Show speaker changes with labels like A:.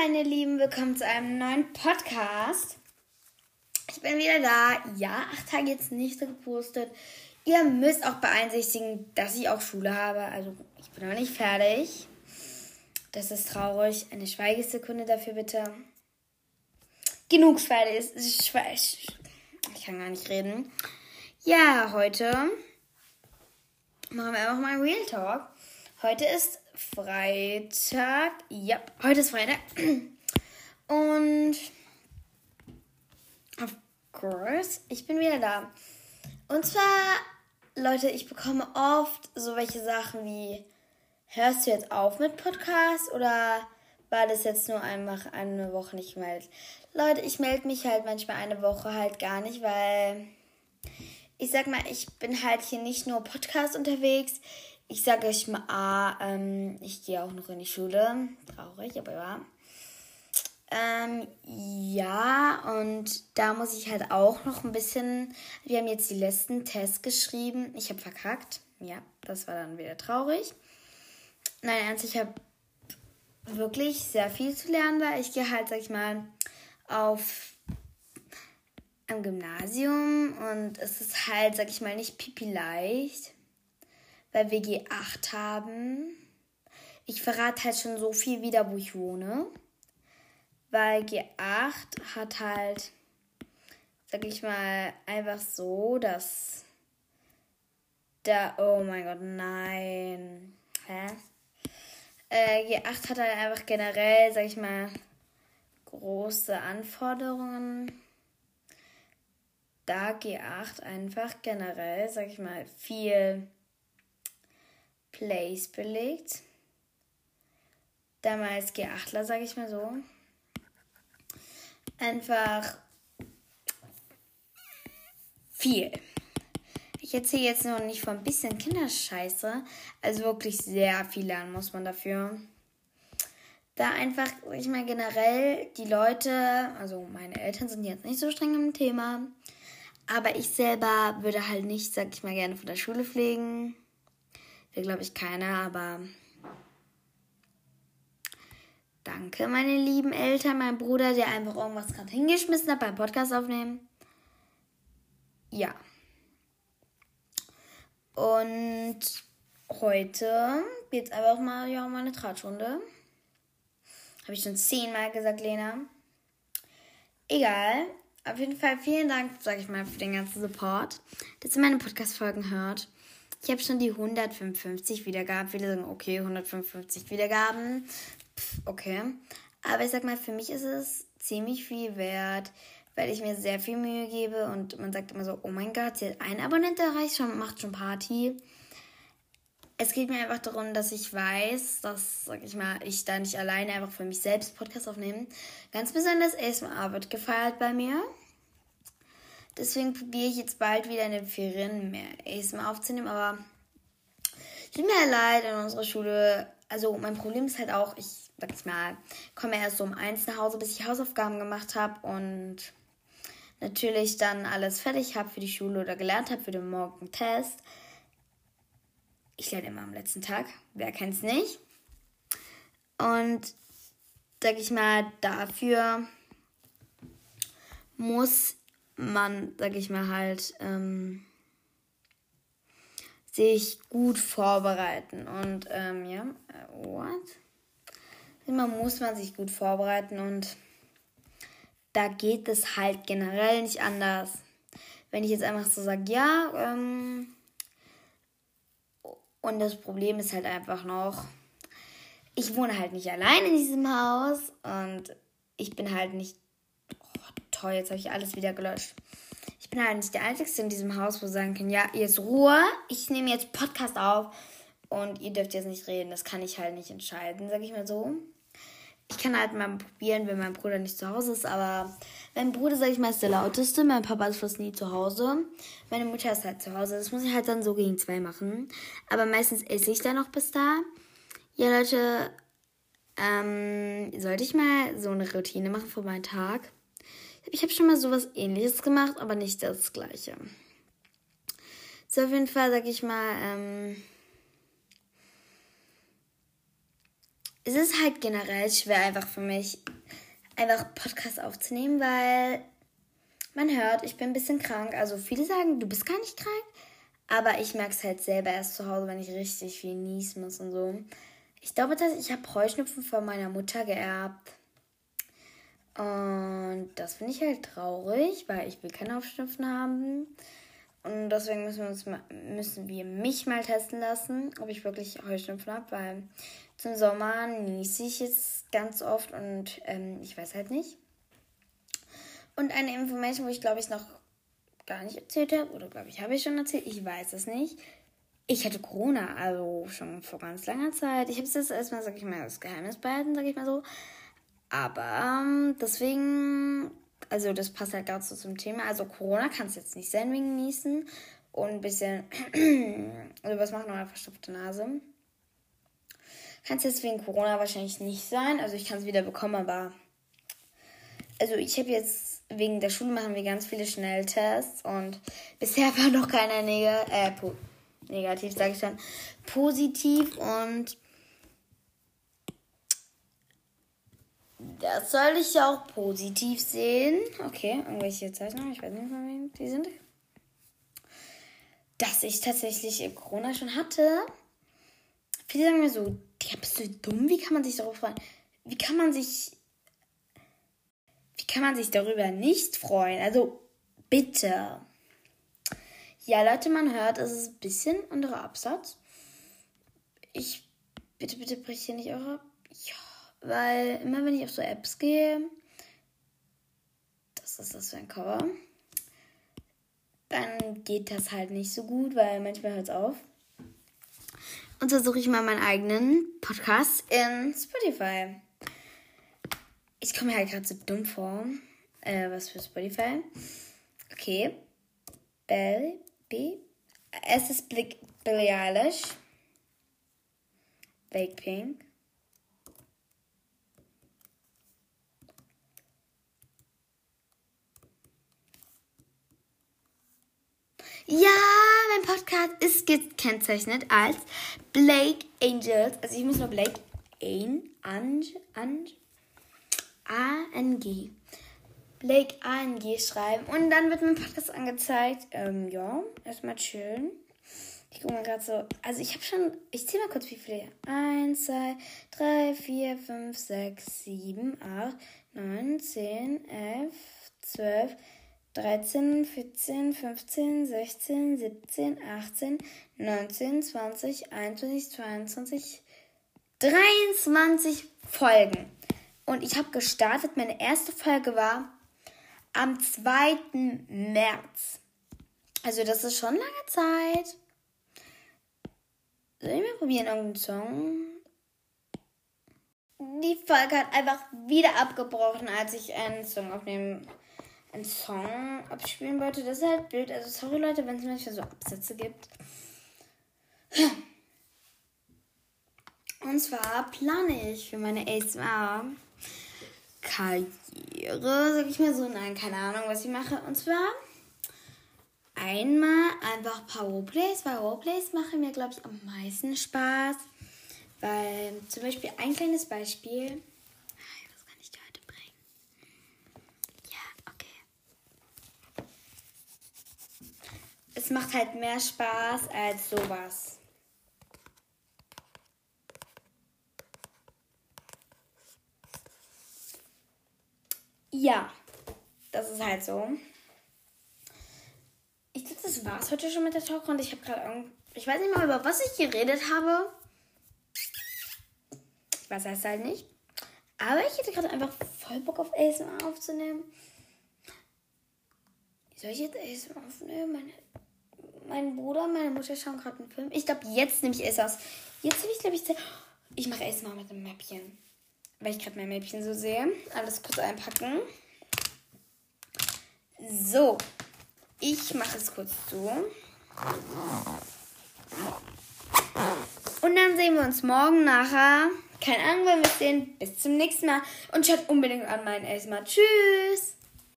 A: meine Lieben, willkommen zu einem neuen Podcast. Ich bin wieder da. Ja, acht Tage jetzt nicht gepostet. Ihr müsst auch beeinsichtigen, dass ich auch Schule habe. Also ich bin noch nicht fertig. Das ist traurig. Eine Schweigesekunde dafür bitte. Genug Schweigesekunde. Ich kann gar nicht reden. Ja, heute machen wir einfach mal Real Talk. Heute ist Freitag. Ja, heute ist Freitag. Und of course, ich bin wieder da. Und zwar, Leute, ich bekomme oft so welche Sachen wie, hörst du jetzt auf mit Podcast oder war das jetzt nur einfach eine Woche nicht gemeldet? Leute, ich melde mich halt manchmal eine Woche halt gar nicht, weil ich sag mal, ich bin halt hier nicht nur Podcast unterwegs ich sage euch mal A, ähm, ich gehe auch noch in die Schule. Traurig, aber ja. Ähm, ja, und da muss ich halt auch noch ein bisschen. Wir haben jetzt die letzten Tests geschrieben. Ich habe verkackt. Ja, das war dann wieder traurig. Nein, ernst, ich habe wirklich sehr viel zu lernen, weil ich gehe halt, sag ich mal, auf am Gymnasium und es ist halt, sag ich mal, nicht pipi leicht bei WG 8 haben. Ich verrate halt schon so viel wieder, wo ich wohne. Weil G8 hat halt, sag ich mal, einfach so, dass da, oh mein Gott, nein. Hä? Äh, G8 hat halt einfach generell, sag ich mal, große Anforderungen. Da G8 einfach generell, sag ich mal, viel Place belegt. Damals G8ler, sage ich mal so. Einfach viel. Ich erzähle jetzt noch nicht von ein bisschen Kinderscheiße. Also wirklich sehr viel lernen muss man dafür. Da einfach, ich meine, generell die Leute, also meine Eltern sind jetzt nicht so streng im Thema. Aber ich selber würde halt nicht, sag ich mal, gerne von der Schule pflegen. Will, glaube ich, keiner, aber. Danke, meine lieben Eltern, mein Bruder, der einfach irgendwas gerade hingeschmissen hat beim Podcast aufnehmen. Ja. Und heute geht es einfach mal ja, um eine Tratschrunde. Habe ich schon zehnmal gesagt, Lena. Egal. Auf jeden Fall vielen Dank, sage ich mal, für den ganzen Support, dass ihr meine Podcast-Folgen hört. Ich habe schon die 155 Wiedergaben. Viele sagen, okay, 155 Wiedergaben. Pff, okay. Aber ich sag mal, für mich ist es ziemlich viel wert, weil ich mir sehr viel Mühe gebe und man sagt immer so, oh mein Gott, sie hat einen Abonnent erreicht, schon, macht schon Party. Es geht mir einfach darum, dass ich weiß, dass, sag ich mal, ich da nicht alleine einfach für mich selbst Podcast aufnehme. Ganz besonders ist wird gefeiert bei mir. Deswegen probiere ich jetzt bald wieder in den Ferien mehr ASMR aufzunehmen, aber es tut mir halt leid, in unserer Schule, also mein Problem ist halt auch, ich sag ich mal, komme erst so um eins nach Hause, bis ich Hausaufgaben gemacht habe und natürlich dann alles fertig habe für die Schule oder gelernt habe für den Morgen-Test. Ich lerne immer am letzten Tag, wer kennt's nicht. Und sag ich mal, dafür muss man, sag ich mal, halt ähm, sich gut vorbereiten. Und ähm, ja, äh, what? Immer muss man sich gut vorbereiten und da geht es halt generell nicht anders. Wenn ich jetzt einfach so sage, ja, ähm, und das Problem ist halt einfach noch, ich wohne halt nicht allein in diesem Haus und ich bin halt nicht toll, jetzt habe ich alles wieder gelöscht. Ich bin halt nicht der Einzige in diesem Haus, wo sagen kann, ja, jetzt Ruhe, ich nehme jetzt Podcast auf und ihr dürft jetzt nicht reden. Das kann ich halt nicht entscheiden, sag ich mal so. Ich kann halt mal probieren, wenn mein Bruder nicht zu Hause ist, aber mein Bruder, sag ich mal, ist der lauteste, mein Papa ist fast nie zu Hause, meine Mutter ist halt zu Hause. Das muss ich halt dann so gegen zwei machen. Aber meistens esse ich dann noch bis da. Ja, Leute, ähm, sollte ich mal so eine Routine machen für meinen Tag? Ich habe schon mal sowas ähnliches gemacht, aber nicht das gleiche. So, auf jeden Fall, sag ich mal, ähm, es ist halt generell schwer einfach für mich, einfach Podcasts aufzunehmen, weil man hört, ich bin ein bisschen krank. Also viele sagen, du bist gar nicht krank, aber ich merke es halt selber erst zu Hause, wenn ich richtig viel niesen muss und so. Ich glaube, dass ich habe Heuschnupfen von meiner Mutter geerbt. Und das finde ich halt traurig, weil ich will keine Aufschnupfen haben. Und deswegen müssen wir, uns mal, müssen wir mich mal testen lassen, ob ich wirklich Heuschnupfen habe, weil zum Sommer niese ich jetzt ganz oft und ähm, ich weiß halt nicht. Und eine Information, wo ich glaube ich noch gar nicht erzählt habe, oder glaube ich, habe ich schon erzählt, ich weiß es nicht. Ich hatte Corona, also schon vor ganz langer Zeit. Ich habe es jetzt erstmal, sag ich mal, das Geheimnis behalten, sag ich mal so. Aber ähm, deswegen, also das passt halt gerade so zum Thema. Also Corona kann es jetzt nicht sein wegen Niesen und ein bisschen also was machen eure verstopfte Nase. Kann es jetzt wegen Corona wahrscheinlich nicht sein. Also ich kann es wieder bekommen, aber also ich habe jetzt wegen der Schule machen wir ganz viele Schnelltests und bisher war noch keiner neg äh, negativ, sage ich dann, positiv und Das soll ich ja auch positiv sehen. Okay, irgendwelche Zeichnungen, ich weiß nicht von wem die sind. Dass ich tatsächlich Corona schon hatte. Viele sagen mir so, ja, bist du dumm? Wie kann man sich darauf freuen? Wie kann man sich. Wie kann man sich darüber nicht freuen? Also, bitte. Ja, Leute, man hört, es ist ein bisschen anderer Absatz. Ich. Bitte, bitte bricht hier nicht eure. Ja. Weil immer wenn ich auf so Apps gehe, das ist das für ein Cover, dann geht das halt nicht so gut, weil manchmal hört es auf. Und so suche ich mal meinen eigenen Podcast in Spotify. Ich komme mir halt gerade so dumm vor. Äh, was für Spotify? Okay. Bell, B. Es ist Billie Eilish. Pink. Ja, mein Podcast ist gekennzeichnet als Blake Angels. Also ich muss nur Blake An, Ange, Ange, A-N-G. Blake A-N-G schreiben. Und dann wird mein Podcast angezeigt. Ähm, ja, erstmal schön. Ich gucke mal gerade so. Also ich habe schon. Ich zähle mal kurz, wie viele. 1, 2, 3, 4, 5, 6, 7, 8, 9, 10, 11, 12. 13, 14, 15, 16, 17, 18, 19, 20, 21, 22, 23 Folgen. Und ich habe gestartet. Meine erste Folge war am 2. März. Also das ist schon lange Zeit. Soll ich mal probieren, irgendeinen Song? Die Folge hat einfach wieder abgebrochen, als ich einen Song aufnehmen einen Song abspielen wollte. Das ist halt blöd. Also sorry Leute, wenn es manchmal so Absätze gibt. Und zwar plane ich für meine ASMR-Karriere, sag ich mal so, nein, keine Ahnung, was ich mache. Und zwar einmal einfach ein paar Roleplays, weil Roleplays machen mir, glaube ich, am meisten Spaß. Weil zum Beispiel ein kleines Beispiel. es macht halt mehr Spaß als sowas. Ja, das ist halt so. Ich glaube, das war's heute schon mit der Talkrunde. Ich habe gerade ich weiß nicht mal über was ich geredet habe. Ich weiß es halt nicht. Aber ich hätte gerade einfach voll Bock auf ASMR aufzunehmen. Soll ich jetzt ASMR aufnehmen? Meine mein Bruder und meine Mutter schauen gerade einen Film. Ich glaube, jetzt nehme ich aus. Jetzt habe ich, glaube ich, ich mache erstmal mit dem Mäppchen. Weil ich gerade mein Mäppchen so sehe. Alles kurz einpacken. So. Ich mache es kurz so. Und dann sehen wir uns morgen nachher. Keine Ahnung, wenn wir sehen. Bis zum nächsten Mal. Und schaut unbedingt an meinen Esma. Tschüss.